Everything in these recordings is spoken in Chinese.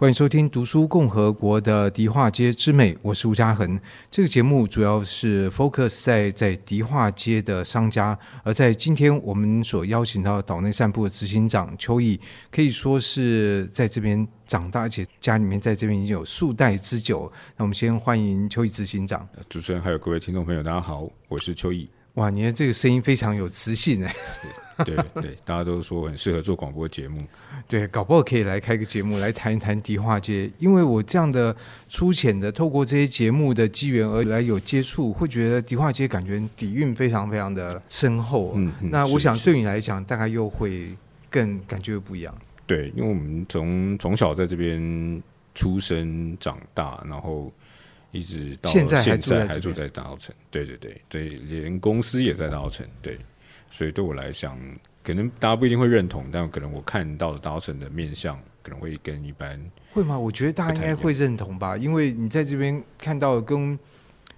欢迎收听《读书共和国》的迪化街之美，我是吴嘉恒。这个节目主要是 focus 在在迪化街的商家，而在今天我们所邀请到岛内散步的执行长邱毅，可以说是在这边长大，而且家里面在这边已经有数代之久。那我们先欢迎邱毅执行长。主持人还有各位听众朋友，大家好，我是邱毅。哇，你的这个声音非常有磁性哎！对对对，大家都说很适合做广播节目。对，搞不好可以来开个节目来谈一谈迪化街，因为我这样的粗浅的透过这些节目的机缘而来有接触，会觉得迪化街感觉底蕴非常非常的深厚。嗯，嗯，那我想对你来讲，大概又会更感觉不一样。对，因为我们从从小在这边出生长大，然后。一直到现在还住在大澳城，对对对。对，连公司也在大澳城，对，所以对我来讲，可能大家不一定会认同，但可能我看到的大澳城的面相，可能会跟一般会吗？我觉得大家应该会认同吧，因为你在这边看到跟。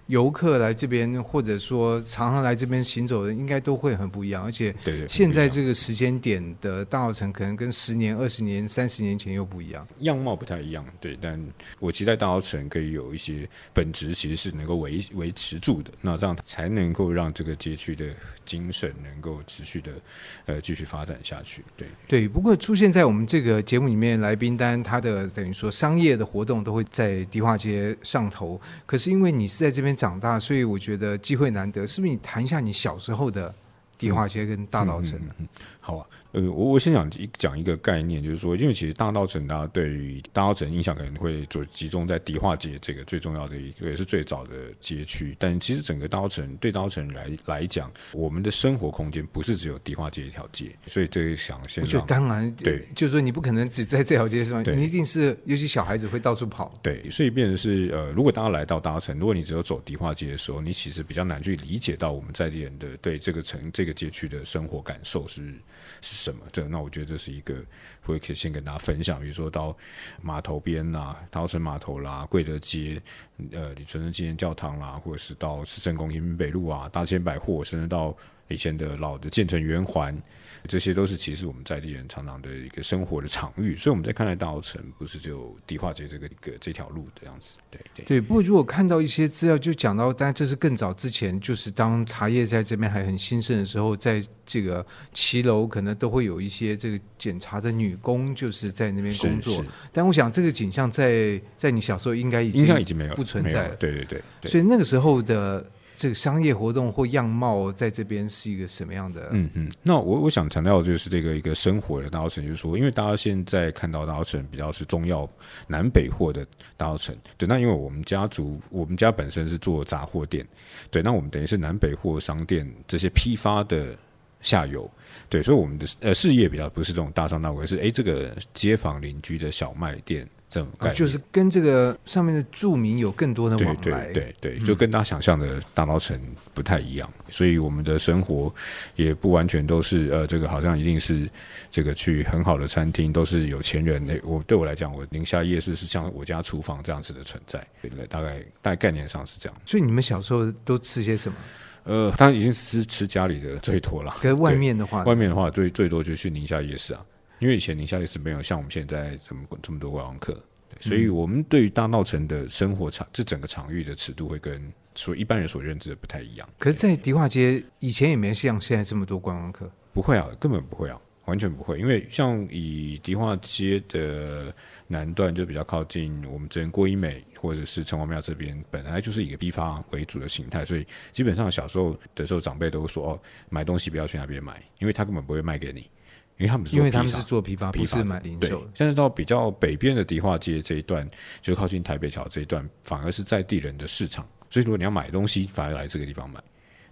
游客来这边，或者说常常来这边行走的，应该都会很不一样。而且，现在这个时间点的大澳城，可能跟十年、二十年、三十年前又不一样，样貌不太一样。对，但我期待大澳城可以有一些本质，其实是能够维维持住的。那这样才能够让这个街区的精神能够持续的呃继续发展下去。对对。不过出现在我们这个节目里面来宾单，他的等于说商业的活动都会在迪化街上头。可是因为你是在这边。长大，所以我觉得机会难得。是不是你谈一下你小时候的迪化街跟大稻埕呢？嗯嗯嗯嗯好啊，呃，我我先讲一讲一个概念，就是说，因为其实大稻城大家对于大稻城印象可能会就集中在迪化街这个最重要的一个，也是最早的街区。但其实整个大稻城对大稻城来来讲，我们的生活空间不是只有迪化街一条街，所以这个想先。我觉得当然对，就是说你不可能只在这条街上，你一定是尤其小孩子会到处跑。对，所以变成是呃，如果大家来到大稻城，如果你只有走迪化街的时候，你其实比较难去理解到我们在地人的对这个城这个街区的生活感受是是什么。这那我觉得这是一个会可以先跟大家分享，比如说到码头边呐、啊，大稻埕码头啦，贵德街，呃，李存敦纪念教堂啦，或者是到市政宫延平北路啊，大千百货，甚至到以前的老的建成圆环。这些都是其实我们在地人常常的一个生活的场域，所以我们在看待大稻城，不是只有迪化街这个一个这条路的样子，对对对。不过如果看到一些资料，就讲到，当然这是更早之前，就是当茶叶在这边还很兴盛的时候，在这个骑楼可能都会有一些这个检查的女工，就是在那边工作。但我想这个景象在在你小时候应该已经应该已经没有不存在了，对对对，对。所以那个时候的。这个商业活动或样貌在这边是一个什么样的？嗯嗯，那我我想强调的就是这个一个生活的大稻城，就是说，因为大家现在看到大稻城比较是中药南北货的大稻城，对，那因为我们家族，我们家本身是做杂货店，对，那我们等于是南北货商店这些批发的下游，对，所以我们的呃事业比较不是这种大商大贵，是哎这个街坊邻居的小卖店。啊、就是跟这个上面的住民有更多的往来，对对对，对，就跟大家想象的大稻城不太一样，嗯，所以我们的生活也不完全都是呃，这个好像一定是这个去很好的餐厅，都是有钱人。我对我来讲，我宁夏夜市是像我家厨房这样子的存在，大概大概概念上是这样。所以你们小时候都吃些什么？呃，当然已经是吃家里的最多了。跟外面的话，外面的话最最多就去宁夏夜市啊。因为以前宁夏夜市没有像我们现在这么这么多观光客，所以我们对于大稻城的生活场，这整个场域的尺度会跟所一般人所认知的不太一样。可是，在迪化街以前也没像现在这么多观光客，不会啊，根本不会啊，完全不会。因为像以迪化街的南段就比较靠近我们这边郭一美或者是城隍庙这边，本来就是一个批发为主的形态，所以基本上小时候的时候，长辈都说哦，买东西不要去那边买，因为他根本不会卖给你。因为他们是，因为他们是做批发，不是买零售。现在到比较北边的迪化街这一段，就靠近台北桥这一段，反而是在地人的市场。所以如果你要买东西，反而来这个地方买。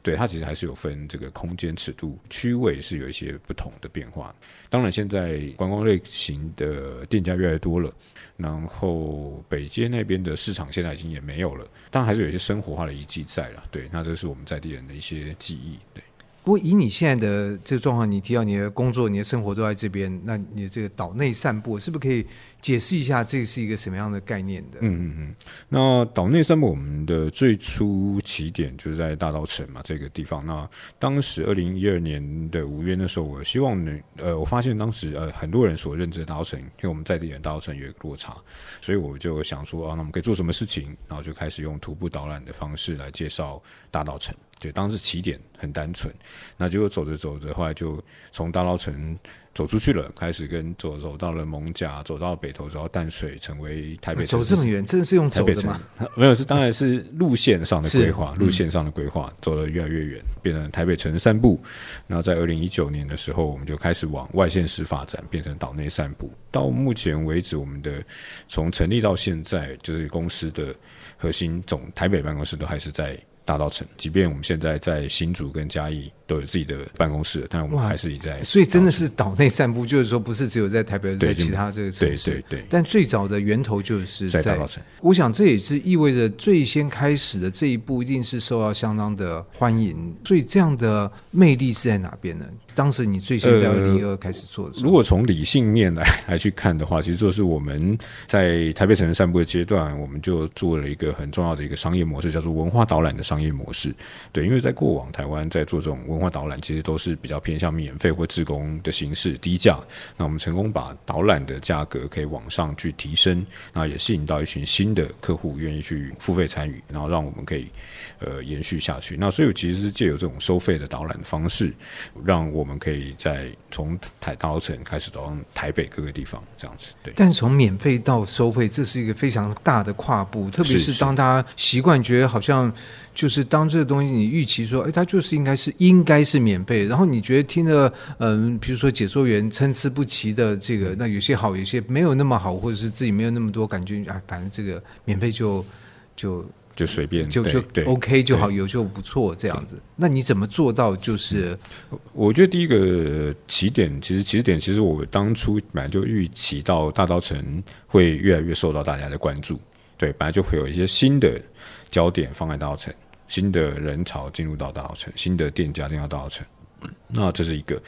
对，它其实还是有分这个空间尺度、区位是有一些不同的变化。当然，现在观光类型的店家越来越多了，然后北街那边的市场现在已经也没有了，但还是有一些生活化的遗迹在了。对，那这是我们在地人的一些记忆。对。不过以你现在的这个状况，你提到你的工作、你的生活都在这边，那你的这个岛内散步是不是可以？解释一下，这是一个什么样的概念的？嗯嗯嗯。那岛内散步，我们的最初起点就是在大稻城嘛，这个地方。那当时二零一二年的五月那时候，我希望呢，呃，我发现当时呃很多人所认知的大稻城，因为我们在地人大稻城有一个落差，所以我就想说啊，那我们可以做什么事情？然后就开始用徒步导览的方式来介绍大稻城。对，当时起点很单纯，那结果走着走着，后来就从大稻城。走出去了，开始跟走走到了蒙甲，走到北投，走到淡水，成为台北。走这么远，真的是用走的吗？没有，是当然是路线上的规划，嗯、路线上的规划，走得越来越远，变成台北城散步。然后在二零一九年的时候，我们就开始往外县市发展，变成岛内散步。到目前为止，我们的从成立到现在，就是公司的核心总台北办公室都还是在。大稻城，即便我们现在在新竹跟嘉义都有自己的办公室，但我们还是在。所以真的是岛内散步，就是说不是只有在台北，在其他这个城市。对对对。但最早的源头就是在，在大稻城。我想这也是意味着最先开始的这一步一定是受到相当的欢迎。所以这样的魅力是在哪边呢？当时你最先在二零一二开始做的时候，呃，如果从理性面来来去看的话，其实就是我们在台北城市散步的阶段，我们就做了一个很重要的一个商业模式，叫做文化导览的商业模式。对，因为在过往台湾在做这种文化导览，其实都是比较偏向免费或自工的形式，低价。那我们成功把导览的价格可以往上去提升，那也吸引到一群新的客户愿意去付费参与，然后让我们可以呃延续下去。那所以其实是借由这种收费的导览的方式，让我。们可以在从台大城开始走到台北各个地方，这样子。对，但从免费到收费，这是一个非常大的跨步。特别是当大家习惯觉得好像就是当这个东西，你预期说，哎，它就是应该是应该是免费。然后你觉得听了，嗯，比如说解说员参差不齐的这个，那有些好，有些没有那么好，或者是自己没有那么多感觉，哎，反正这个免费就就。就随便就就 OK 就好，有就不错这样子。那你怎么做到？就是、我觉得第一个起点，其实起点，其实我当初本来就预期到大稻城会越来越受到大家的关注。对，本来就会有一些新的焦点放在大澳城，新的人潮进入到大澳城，新的店家进入到大澳城。那这是一个。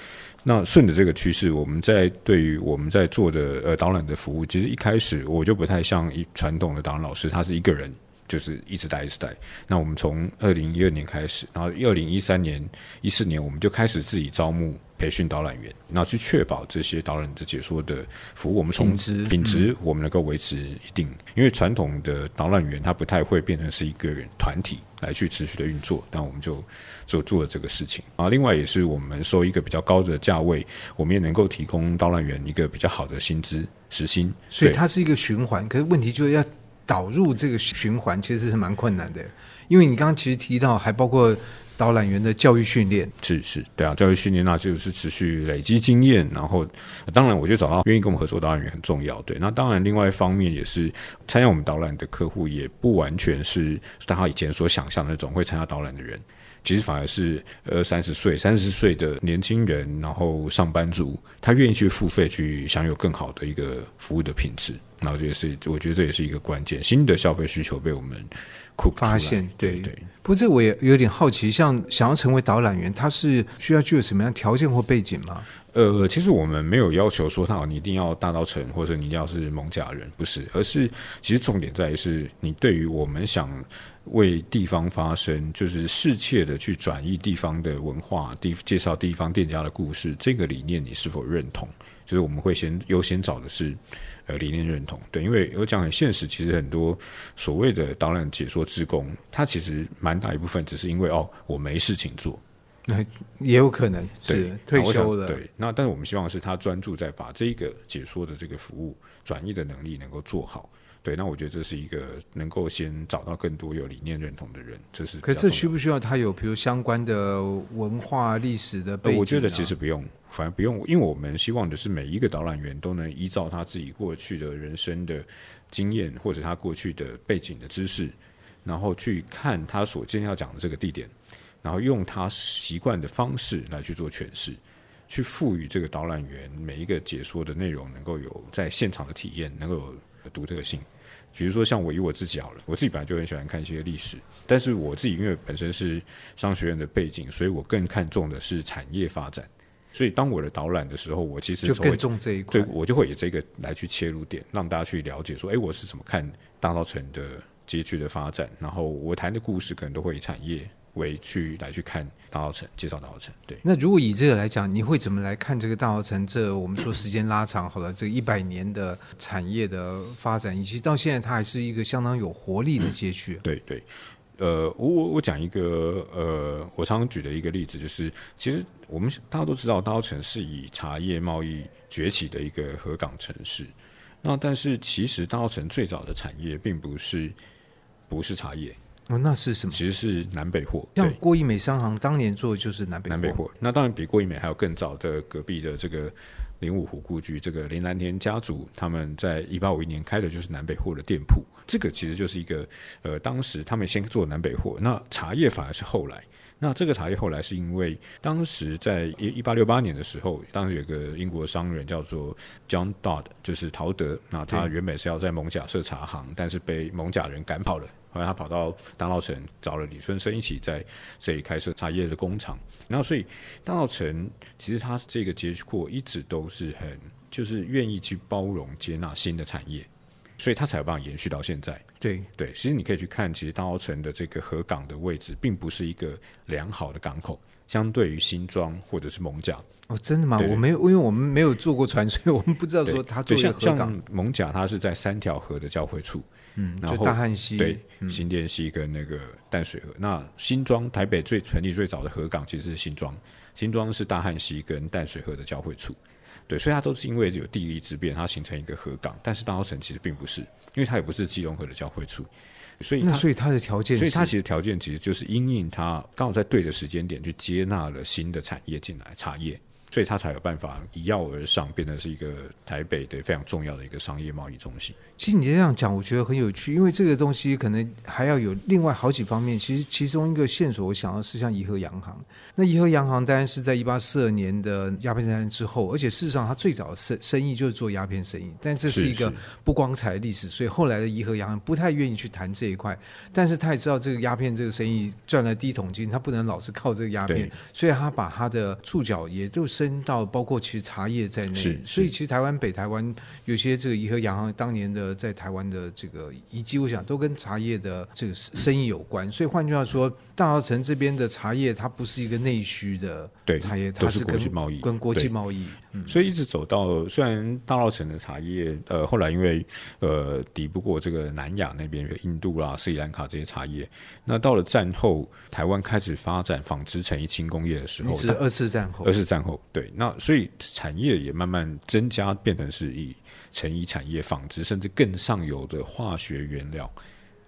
那顺着这个趋势，我们在对于我们在做的呃导览的服务，其实一开始我就不太像一传统的导览老师，他是一个人。就是一直带，一直带。那我们从二零一二年开始，然后二零一三年、一四年，我们就开始自己招募、培训导览员，然后去确保这些导览的解说的服务，我们从品质，品质我们能够维持一定。嗯、因为传统的导览员他不太会变成是一个人团体来去持续的运作，那我们就就做了这个事情。啊，另外也是我们收一个比较高的价位，我们也能够提供导览员一个比较好的薪资时薪。所以它是一个循环，可是问题就是要。导入这个循环其实是蛮困难的，因为你刚刚其实提到还包括导览员的教育训练，是是，对啊，教育训练那就是持续累积经验，然后当然我觉得找到愿意跟我们合作导览员很重要，对，那当然另外一方面也是参加我们导览的客户也不完全是大家以前所想象的那种会参加导览的人。其实反而是呃三十岁、三十岁的年轻人，然后上班族，他愿意去付费去享有更好的一个服务的品质，然后这也是我觉得这也是一个关键，新的消费需求被我们发现。对对，对。不过这我也有点好奇，像想要成为导览员，他是需要具有什么样条件或背景吗？呃，其实我们没有要求说他你一定要大刀城，或者你一定要是蒙甲人，不是，而是其实重点在于是你对于我们想。为地方发声，就是世切的去转移地方的文化，地介绍地方店家的故事，这个理念你是否认同？就是我们会先优先找的是呃理念认同，对，因为我讲很现实，其实很多所谓的导览解说志工，他其实蛮大一部分只是因为哦我没事情做，那也有可能是退休了，对，那但是我们希望是他专注在把这个解说的这个服务转移的能力能够做好。对，那我觉得这是一个能够先找到更多有理念认同的人，这是。可是这需不需要他有，比如相关的文化历史的背景？我觉得其实不用，反而不用，因为我们希望的是每一个导览员都能依照他自己过去的人生的经验，或者他过去的背景的知识，然后去看他所今天要讲的这个地点，然后用他习惯的方式来去做诠释，去赋予这个导览员每一个解说的内容能够有在现场的体验，能够有。独特性。比如说像我以我自己好了，我自己本来就很喜欢看一些历史，但是我自己因为本身是商学院的背景，所以我更看重的是产业发展。所以当我的导览的时候，我其实就更重这一块，对，我就会以这个来去切入点，让大家去了解说，哎，我是怎么看大稻城的街区的发展，然后我谈的故事可能都会以产业为去来去看大稻城，介绍大稻城。对，那如果以这个来讲，你会怎么来看这个大稻城？这我们说时间拉长好了，这一百年的产业的发展，以及到现在它还是一个相当有活力的街区。对对。呃，我我我讲一个呃，我常常举的一个例子，就是其实我们大家都知道，大稻城是以茶叶贸易崛起的一个河港城市。那但是其实大稻城最早的产业并不是不是茶叶哦，那是什么？其实是南北货。像郭一美商行当年做的就是南北南北货。那当然比郭一美还有更早的隔壁的这个。林五湖故居，这个林兰田家族，他们在一八五一年开的就是南北货的店铺。这个其实就是一个，呃，当时他们先做南北货，那茶叶反而是后来。那这个茶叶后来是因为当时在一一八六八年的时候，当时有个英国商人叫做 John Dodd，就是陶德。那他原本是要在蒙贾设茶行，但是被蒙贾人赶跑了。后来他跑到大稻城，找了李春生一起在这里开设茶叶的工厂。然后所以大稻城其实他这个街廓一直都是很就是愿意去包容接纳新的产业。所以它才有办法延续到现在。对对，其实你可以去看，其实大澳城的这个河港的位置，并不是一个良好的港口，相对于新庄或者是艋舺。哦，真的吗？对对对，我没有，因为我们没有坐过船，所以我们不知道说它做的河港。像艋舺，它是在三条河的交汇处。嗯，然后大汉溪、对，新店溪跟那个淡水河。嗯、那新庄，台北最成立最早的河港其实是新庄，新庄是大汉溪跟淡水河的交汇处。对，所以它都是因为有地利之便，它形成一个河港。但是大澳城其实并不是，因为它也不是基隆河的交汇处，所以那所以它的条件，所以它其实条件其实就是因应它刚好在对的时间点去接纳了新的产业进来，茶叶。所以它才有办法一跃而上，变成是一个台北的非常重要的一个商业贸易中心。其实你这样讲，我觉得很有趣，因为这个东西可能还要有另外好几方面。其实其中一个线索，我想到是像怡和洋行。那怡和洋行当然是在一八四二年的鸦片战争之后，而且事实上它最早的生生意就是做鸦片生意，但这是一个不光彩的历史。所以后来的怡和洋行不太愿意去谈这一块，但是他也知道这个鸦片这个生意赚了第一桶金，他不能老是靠这个鸦片，所以他把他的触角也就是。升到包括其实茶叶在内，所以其实台湾北台湾有些这个怡和洋行当年的在台湾的这个遗迹，我想都跟茶叶的这个生意有关。所以换句话说，大稻城这边的茶叶它不是一个内需的茶叶，它是国际贸易，跟国际贸易。嗯、所以一直走到虽然大稻城的茶叶，呃，后来因为呃抵不过这个南亚那边有印度啦、斯里兰卡这些茶叶，那到了战后台湾开始发展纺织成衣轻工业的时候，是二次战后，二次战后。对，那所以产业也慢慢增加，变成是以成衣产业、纺织，甚至更上游的化学原料。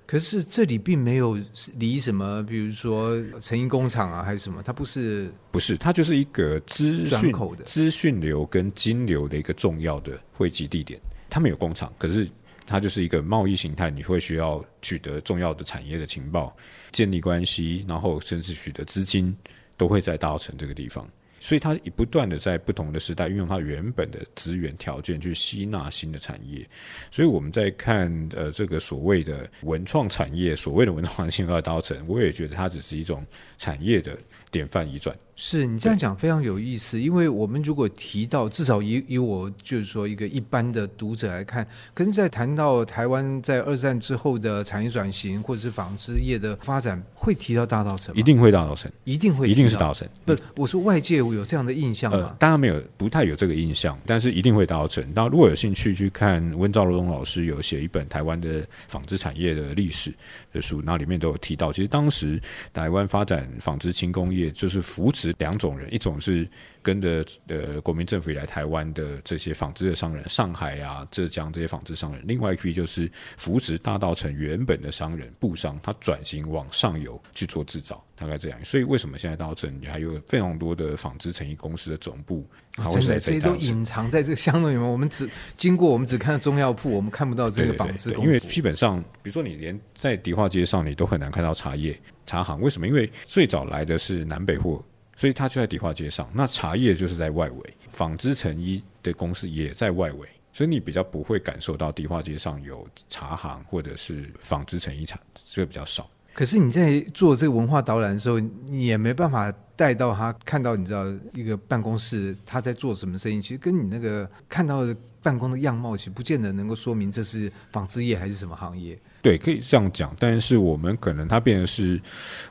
可是这里并没有离什么，比如说成衣工厂啊，还是什么？它不是，不是，它就是一个资讯口的资讯流跟金流的一个重要的汇集地点。他们有工厂，可是它就是一个贸易形态，你会需要取得重要的产业的情报、建立关系，然后甚至取得资金，都会在大澳城这个地方。所以它不断的在不同的时代运用它原本的资源条件去吸纳新的产业，所以我们在看呃这个所谓的文创产业，所谓的文创新二刀城，我也觉得它只是一种产业的典范移转。是你这样讲非常有意思，因为我们如果提到至少以以我就是说一个一般的读者来看，可是在谈到台湾在二战之后的产业转型或者是纺织业的发展，会提到大稻城？一定会大稻城，一定会，一定是大稻城。不，我说外界有有这样的印象吗？呃，当然没有，不太有这个印象，但是一定会达成。那如果有兴趣去看温兆龙老师有写一本台湾的纺织产业的历史的书，那里面都有提到，其实当时台湾发展纺织轻工业就是扶持两种人，一种是跟着呃国民政府以来台湾的这些纺织的商人，上海啊、浙江这些纺织商人；另外一批就是扶持大稻城原本的商人布商，他转型往上游去做制造，大概这样。所以为什么现在大稻城还有非常多的纺织成衣公司的总部？啊、真的，这些都隐藏在这个巷弄里面。我们只经过，我们只看到中药铺，我们看不到这个纺织。因为基本上，比如说你连在迪化街上，你都很难看到茶叶茶行。为什么？因为最早来的是南北货。所以它就在迪化街上，那茶叶就是在外围，纺织成衣的公司也在外围，所以你比较不会感受到迪化街上有茶行或者是纺织成衣厂，这个比较少。可是你在做这个文化导览的时候，你也没办法带到他看到，你知道一个办公室他在做什么生意，其实跟你那个看到的办公的样貌，其实不见得能够说明这是纺织业还是什么行业。对，可以这样讲，但是我们可能它变成是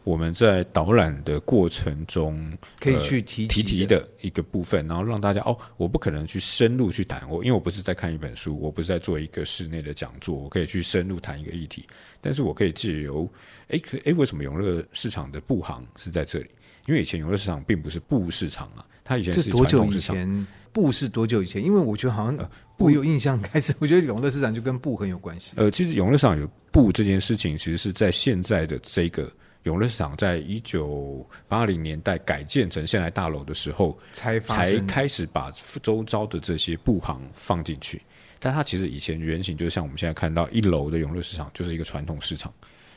我们在导览的过程中可以去提提提的一个部分，然后让大家哦，我不可能去深入去谈我，因为我不是在看一本书，我不是在做一个室内的讲座，我可以去深入谈一个议题，但是我可以借由哎哎，为什么永乐市场的布行是在这里？因为以前永乐市场并不是布市场啊，它以前是传统市场。布是多久以前？因为我觉得好像布有印象开始，我觉得永乐市场就跟布很有关系。呃，其实永乐市场有布这件事情，其实是在现在的这个永乐市场，在一九八零年代改建成现代大楼的时候，才才开始把周遭的这些布行放进去。但它其实以前原型就是像我们现在看到一楼的永乐市场，就是一个传统市场，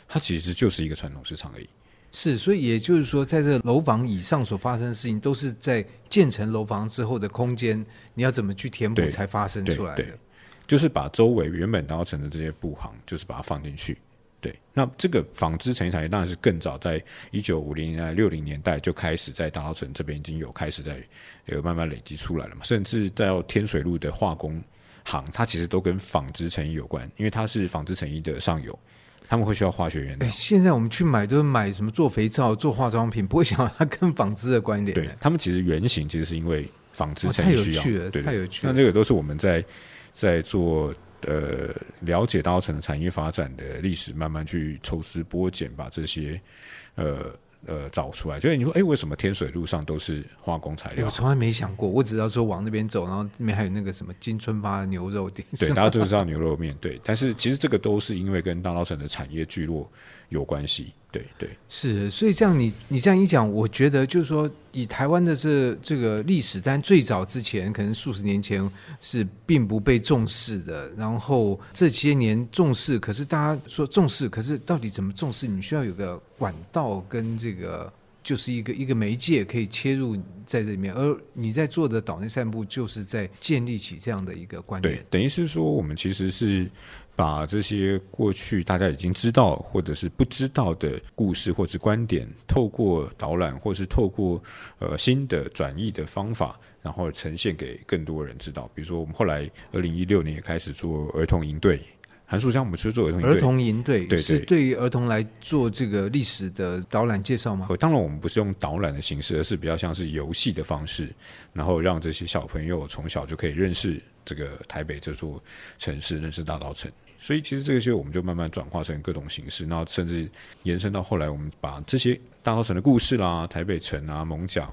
它其实就是一个传统市场而已。是，所以也就是说，在这楼房以上所发生的事情，都是在建成楼房之后的空间，你要怎么去填补才发生出来的？就是把周围原本搭成的这些布行，就是把它放进去。对，那这个纺织成衣产业当然是更早，在一九五零年代、六零年代就开始在大稻城这边已经有开始在有慢慢累积出来了嘛。甚至在天水路的化工行，它其实都跟纺织成衣有关，因为它是纺织成衣的上游。他们会需要化学原料。现在我们去买都是买什么做肥皂、做化妆品，不会想到它跟纺织的关联。对，他们其实原型其实是因为纺织才需要。哦、太有趣了，对，太有趣了。那这个都是我们在在做呃了解大稻埕的产业发展的历史，慢慢去抽丝剥茧，把这些呃。呃，找出来，就是你说，哎，为什么天水路上都是化工材料？我从来没想过，我只知道说往那边走，然后那边还有那个什么金春发牛肉店。对，大家都知道 牛肉面，对。但是其实这个都是因为跟大稻城的产业聚落有关系。对对，是。所以这样你你这样一讲，我觉得就是说，以台湾的这这个历史，但最早之前可能数十年前是并不被重视的，然后这些年重视，可是大家说重视，可是到底怎么重视？你需要有个管道跟这个。就是一个一个媒介可以切入在这里面，而你在做的岛内散步，就是在建立起这样的一个观念。对，等于是说，我们其实是把这些过去大家已经知道或者是不知道的故事或者观点，透过导览或是透过呃新的转译的方法，然后呈现给更多人知道。比如说，我们后来二零一六年也开始做儿童营队。韩树香，我们去做儿童营队，儿童营队，对，是对于儿童来做这个历史的导览介绍吗？当然，我们不是用导览的形式，而是比较像是游戏的方式，然后让这些小朋友从小就可以认识这个台北这座城市，认识大稻埕。所以，其实这些我们就慢慢转化成各种形式，然后甚至延伸到后来，我们把这些大稻埕的故事啦、台北城啊、艋舺，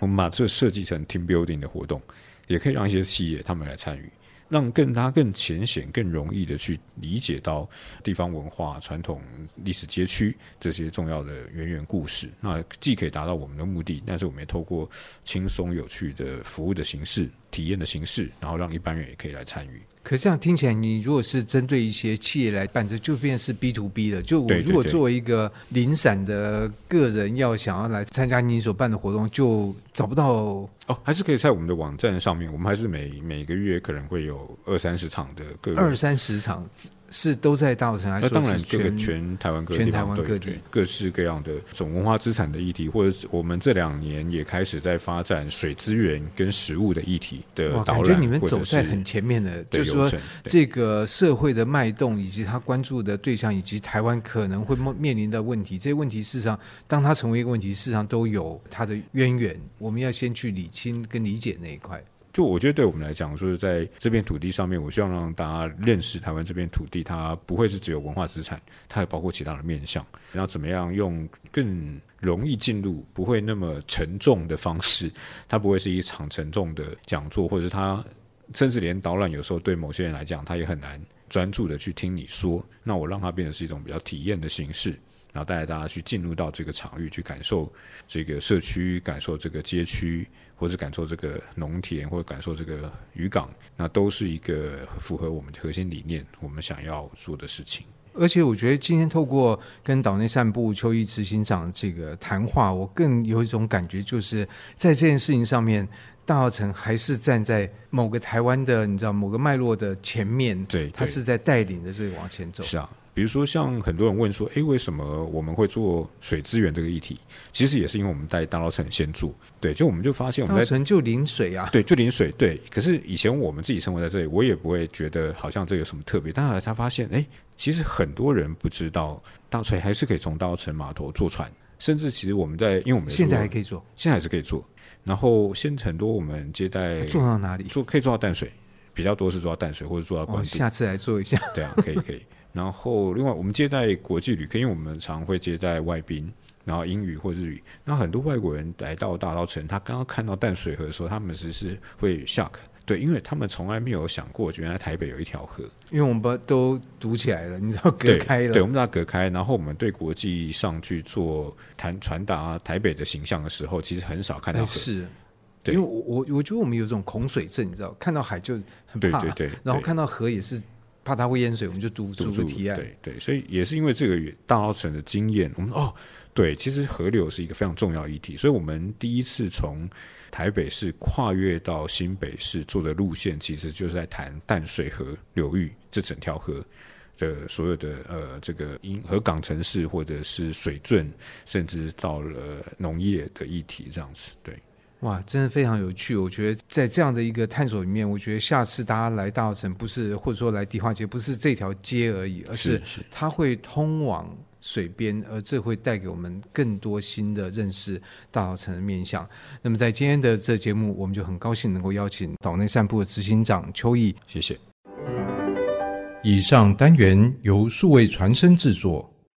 我们把这设计成 team building 的活动，也可以让一些企业他们来参与。让更大、更浅显、更容易的去理解到地方文化、传统历史街区这些重要的源远故事。那既可以达到我们的目的，但是我们也透过轻松有趣的服务的形式、体验的形式，然后让一般人也可以来参与。可是这样听起来，你如果是针对一些企业来办，这就变是 B to B 了。就我如果作为一个零散的个人，要想要来参加你所办的活动，就找不到哦。还是可以在我们的网站上面，我们还是每每个月可能会有二三十场的个二三十场。是都在稻城，还是当然，全台湾各地，全台湾各地各式各样的总文化资产的议题，或者我们这两年也开始在发展水资源跟食物的议题的导览。感觉你们走在很前面的，就是说这个社会的脉动，以及他关注的对象，以及台湾可能会面临的问题，这些问题事实上，当它成为一个问题，事实上都有它的渊源。我们要先去理清跟理解那一块。就我觉得，对我们来讲，说是在这片土地上面，我希望让大家认识台湾这片土地，它不会是只有文化资产，它还包括其他的面向。然后怎么样用更容易进入、不会那么沉重的方式，它不会是一场沉重的讲座，或者是它甚至连导览有时候对某些人来讲，他也很难专注的去听你说。那我让它变成是一种比较体验的形式。然后带着大家去进入到这个场域，去感受这个社区，感受这个街区，或是感受这个农田，或者感受这个渔港，那都是一个符合我们的核心理念，我们想要做的事情。而且我觉得今天透过跟岛内散步邱毅执行长这个谈话，我更有一种感觉，就是在这件事情上面，大澳城还是站在某个台湾的，你知道某个脉络的前面，对，对，他是在带领着这个往前走。是啊。比如说，像很多人问说：“诶，为什么我们会做水资源这个议题？”其实也是因为我们在大稻城先做，对，就我们就发现我们在就临水啊，对，就临水，对。可是以前我们自己生活在这里，我也不会觉得好像这有什么特别。但后来才发现，诶，其实很多人不知道，大稻埕还是可以从大稻城码头坐船，甚至其实我们在，因为我们现在还可以做，现在还是可以做。然后现在很多我们接待做到哪里？做可以做到淡水，比较多是做到淡水或者做到关帝。下次来做一下，对啊，可以可以。然后，另外我们接待国际旅客，因为我们常会接待外宾，然后英语或日语。那很多外国人来到大稻城，他刚刚看到淡水河的时候，他们其实是会 shock，对，因为他们从来没有想过，原来台北有一条河。因为我们把都堵起来了，你知道隔开了，对，对，我们把它隔开。然后我们对国际上去做谈传达台北的形象的时候，其实很少看到河。是，对，因为我我我觉得我们有这种恐水症，你知道，看到海就很怕，对对对，然后看到河也是。怕它会淹水，我们就堵住堤岸。对对，所以也是因为这个大稻城的经验，我们哦，对，其实河流是一个非常重要议题。所以我们第一次从台北市跨越到新北市做的路线，其实就是在谈淡水河流域这整条河的所有的呃这个因河港城市或者是水圳，甚至到了农业的议题这样子，对。哇，真的非常有趣！我觉得在这样的一个探索里面，我觉得下次大家来大稻城，不是或者说来迪化街，不是这条街而已，而是它会通往水边，而这会带给我们更多新的认识大稻城的面向。那么在今天的这节目，我们就很高兴能够邀请岛内散步的执行长邱毅，谢谢。以上单元由数位传声制作。